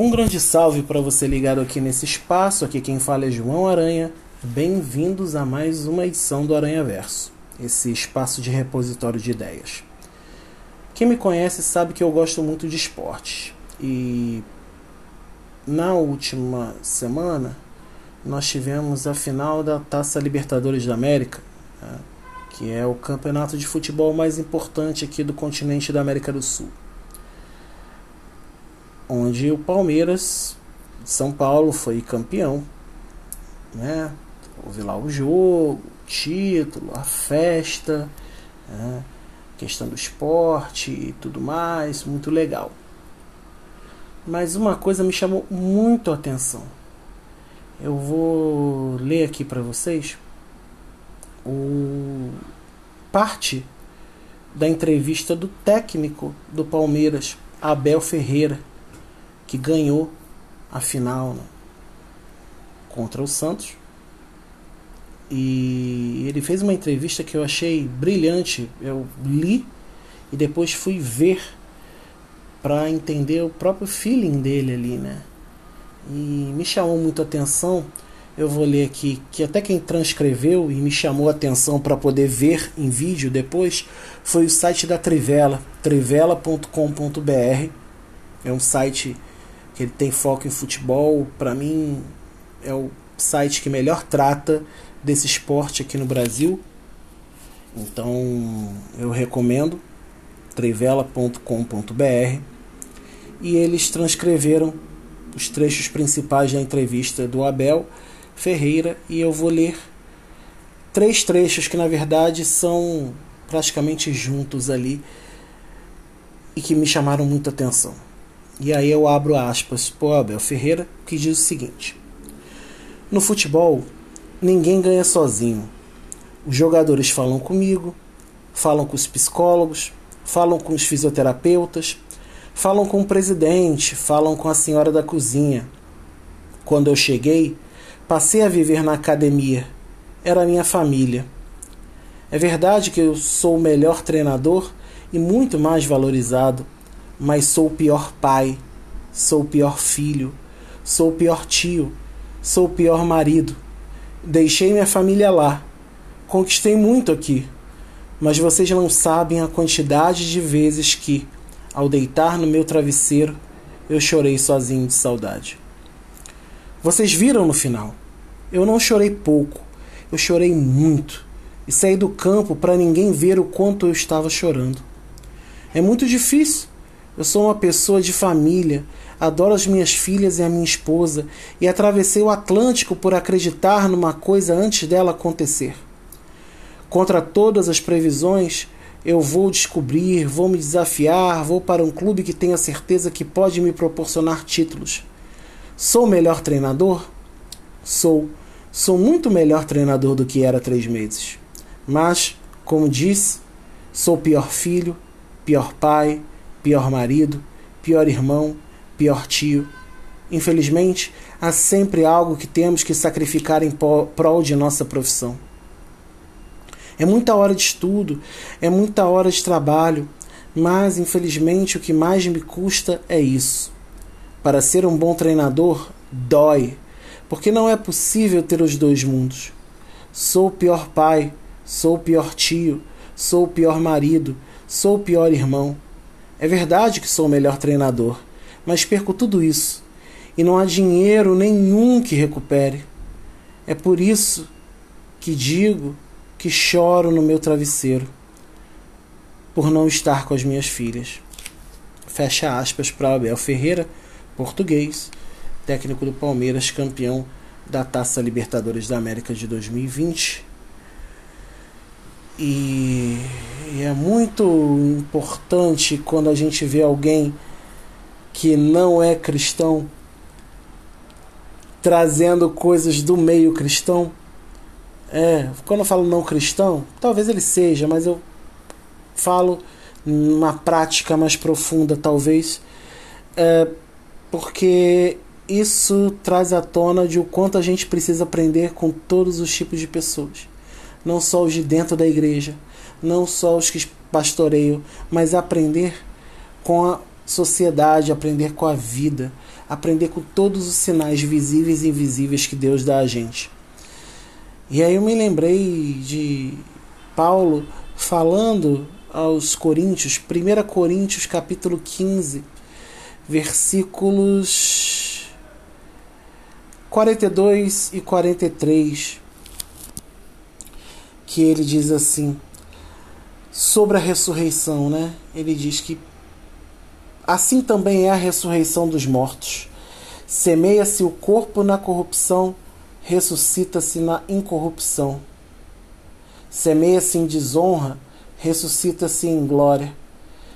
Um grande salve para você ligado aqui nesse espaço. Aqui quem fala é João Aranha. Bem-vindos a mais uma edição do Aranha Verso, esse espaço de repositório de ideias. Quem me conhece sabe que eu gosto muito de esportes. E na última semana nós tivemos a final da Taça Libertadores da América, né, que é o campeonato de futebol mais importante aqui do continente da América do Sul onde o Palmeiras de São Paulo foi campeão, né? Houve lá o jogo, o título, a festa, né? questão do esporte e tudo mais, muito legal. Mas uma coisa me chamou muito a atenção. Eu vou ler aqui para vocês o parte da entrevista do técnico do Palmeiras, Abel Ferreira, que ganhou a final né, contra o Santos. E ele fez uma entrevista que eu achei brilhante. Eu li e depois fui ver para entender o próprio feeling dele ali, né? E me chamou muito a atenção. Eu vou ler aqui que até quem transcreveu e me chamou a atenção para poder ver em vídeo depois foi o site da Trivela, trivela.com.br. É um site que ele tem foco em futebol. Para mim, é o site que melhor trata desse esporte aqui no Brasil. Então, eu recomendo trivela.com.br e eles transcreveram os trechos principais da entrevista do Abel Ferreira e eu vou ler três trechos que na verdade são praticamente juntos ali e que me chamaram muita atenção. E aí eu abro aspas o Abel Ferreira, que diz o seguinte: No futebol, ninguém ganha sozinho. Os jogadores falam comigo, falam com os psicólogos, falam com os fisioterapeutas, falam com o presidente, falam com a senhora da cozinha. Quando eu cheguei, passei a viver na academia. Era minha família. É verdade que eu sou o melhor treinador e muito mais valorizado mas sou o pior pai, sou o pior filho, sou o pior tio, sou o pior marido. Deixei minha família lá. Conquistei muito aqui, mas vocês não sabem a quantidade de vezes que, ao deitar no meu travesseiro, eu chorei sozinho de saudade. Vocês viram no final. Eu não chorei pouco, eu chorei muito e saí do campo para ninguém ver o quanto eu estava chorando. É muito difícil eu sou uma pessoa de família, adoro as minhas filhas e a minha esposa e atravessei o Atlântico por acreditar numa coisa antes dela acontecer. Contra todas as previsões, eu vou descobrir, vou me desafiar, vou para um clube que tenha certeza que pode me proporcionar títulos. Sou o melhor treinador? Sou. Sou muito melhor treinador do que era há três meses. Mas, como disse, sou pior filho, pior pai, pior marido, pior irmão, pior tio. Infelizmente, há sempre algo que temos que sacrificar em prol de nossa profissão. É muita hora de estudo, é muita hora de trabalho, mas infelizmente o que mais me custa é isso. Para ser um bom treinador, dói, porque não é possível ter os dois mundos. Sou o pior pai, sou o pior tio, sou o pior marido, sou o pior irmão. É verdade que sou o melhor treinador, mas perco tudo isso e não há dinheiro nenhum que recupere. É por isso que digo que choro no meu travesseiro por não estar com as minhas filhas. Fecha aspas para Abel Ferreira, português, técnico do Palmeiras, campeão da Taça Libertadores da América de 2020. E e é muito importante quando a gente vê alguém que não é cristão trazendo coisas do meio cristão. É, quando eu falo não cristão, talvez ele seja, mas eu falo numa prática mais profunda, talvez, é, porque isso traz à tona de o quanto a gente precisa aprender com todos os tipos de pessoas, não só os de dentro da igreja, não só os que pastoreiam, mas aprender com a sociedade, aprender com a vida, aprender com todos os sinais visíveis e invisíveis que Deus dá a gente. E aí eu me lembrei de Paulo falando aos Coríntios, 1 Coríntios capítulo 15, versículos 42 e 43, que ele diz assim, sobre a ressurreição, né? Ele diz que assim também é a ressurreição dos mortos. Semeia-se o corpo na corrupção, ressuscita-se na incorrupção. Semeia-se em desonra, ressuscita-se em glória.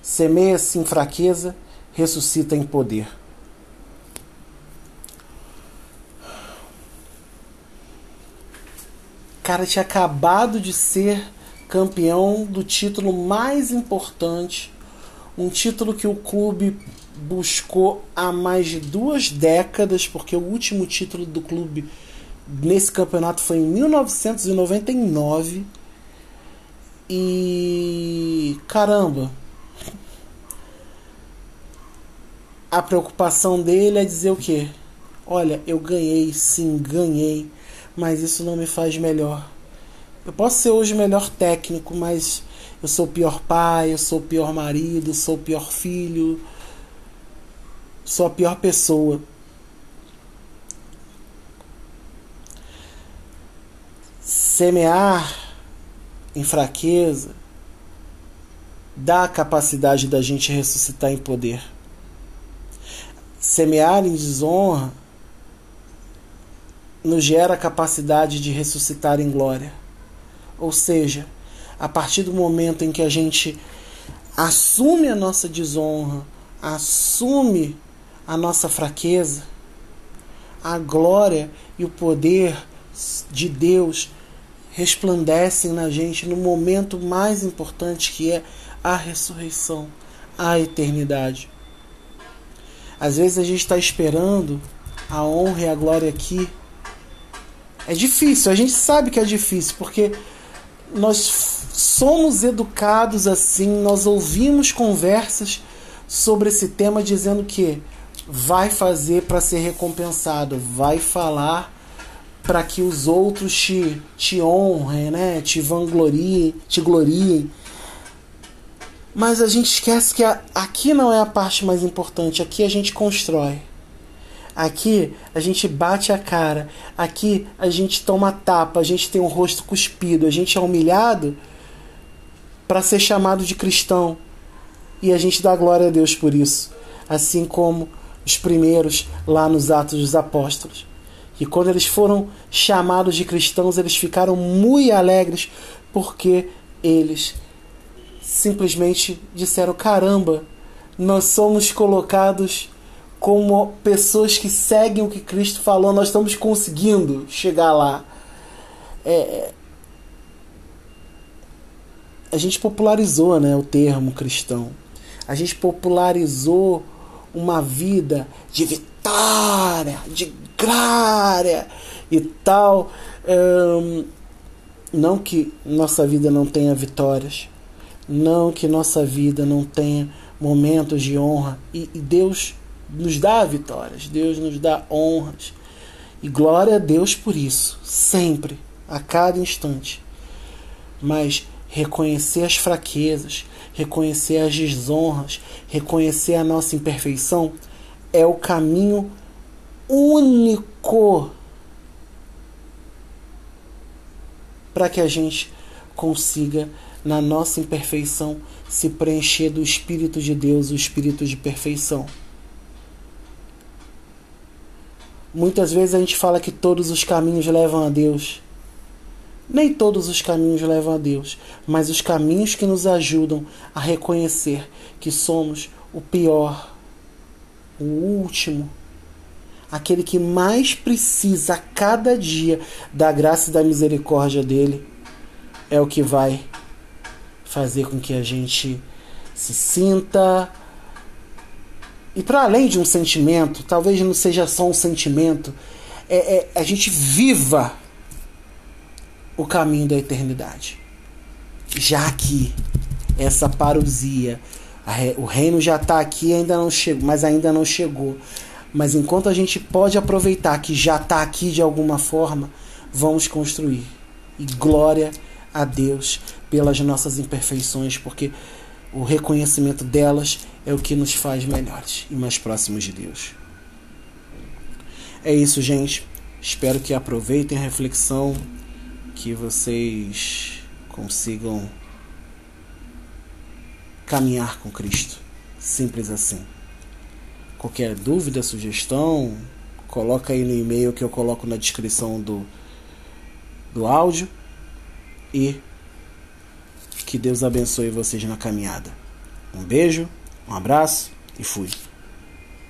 Semeia-se em fraqueza, ressuscita em poder. Cara, tinha acabado de ser campeão do título mais importante, um título que o clube buscou há mais de duas décadas, porque o último título do clube nesse campeonato foi em 1999. E caramba, a preocupação dele é dizer o quê? Olha, eu ganhei, sim, ganhei, mas isso não me faz melhor. Eu posso ser hoje o melhor técnico, mas eu sou o pior pai, eu sou o pior marido, eu sou o pior filho, sou a pior pessoa. Semear em fraqueza dá a capacidade da gente ressuscitar em poder. Semear em desonra nos gera a capacidade de ressuscitar em glória. Ou seja, a partir do momento em que a gente assume a nossa desonra, assume a nossa fraqueza, a glória e o poder de Deus resplandecem na gente no momento mais importante que é a ressurreição, a eternidade. Às vezes a gente está esperando a honra e a glória aqui. É difícil, a gente sabe que é difícil, porque nós somos educados assim, nós ouvimos conversas sobre esse tema dizendo que vai fazer para ser recompensado, vai falar para que os outros te, te honrem, né? te vangloriem, te gloriem. Mas a gente esquece que a, aqui não é a parte mais importante, aqui a gente constrói. Aqui a gente bate a cara, aqui a gente toma tapa, a gente tem o rosto cuspido, a gente é humilhado para ser chamado de cristão. E a gente dá glória a Deus por isso. Assim como os primeiros lá nos Atos dos Apóstolos. E quando eles foram chamados de cristãos, eles ficaram muito alegres porque eles simplesmente disseram: caramba, nós somos colocados como pessoas que seguem o que Cristo falou, nós estamos conseguindo chegar lá. É, é a gente popularizou né, o termo cristão. A gente popularizou uma vida de vitória, de glória e tal. Um, não que nossa vida não tenha vitórias, não que nossa vida não tenha momentos de honra. E, e Deus nos dá vitórias, Deus nos dá honras. E glória a Deus por isso, sempre, a cada instante. Mas reconhecer as fraquezas, reconhecer as desonras, reconhecer a nossa imperfeição, é o caminho único para que a gente consiga, na nossa imperfeição, se preencher do Espírito de Deus, o Espírito de perfeição. Muitas vezes a gente fala que todos os caminhos levam a Deus. Nem todos os caminhos levam a Deus, mas os caminhos que nos ajudam a reconhecer que somos o pior, o último, aquele que mais precisa a cada dia da graça e da misericórdia dele, é o que vai fazer com que a gente se sinta. E para além de um sentimento, talvez não seja só um sentimento, é, é a gente viva o caminho da eternidade. Já que essa parousia, O reino já está aqui, ainda não chegou, mas ainda não chegou. Mas enquanto a gente pode aproveitar que já está aqui de alguma forma, vamos construir. E glória a Deus pelas nossas imperfeições, porque o reconhecimento delas é o que nos faz melhores e mais próximos de Deus. É isso, gente. Espero que aproveitem a reflexão, que vocês consigam caminhar com Cristo. Simples assim. Qualquer dúvida, sugestão, coloca aí no e-mail que eu coloco na descrição do, do áudio. E que Deus abençoe vocês na caminhada. Um beijo, um abraço e fui.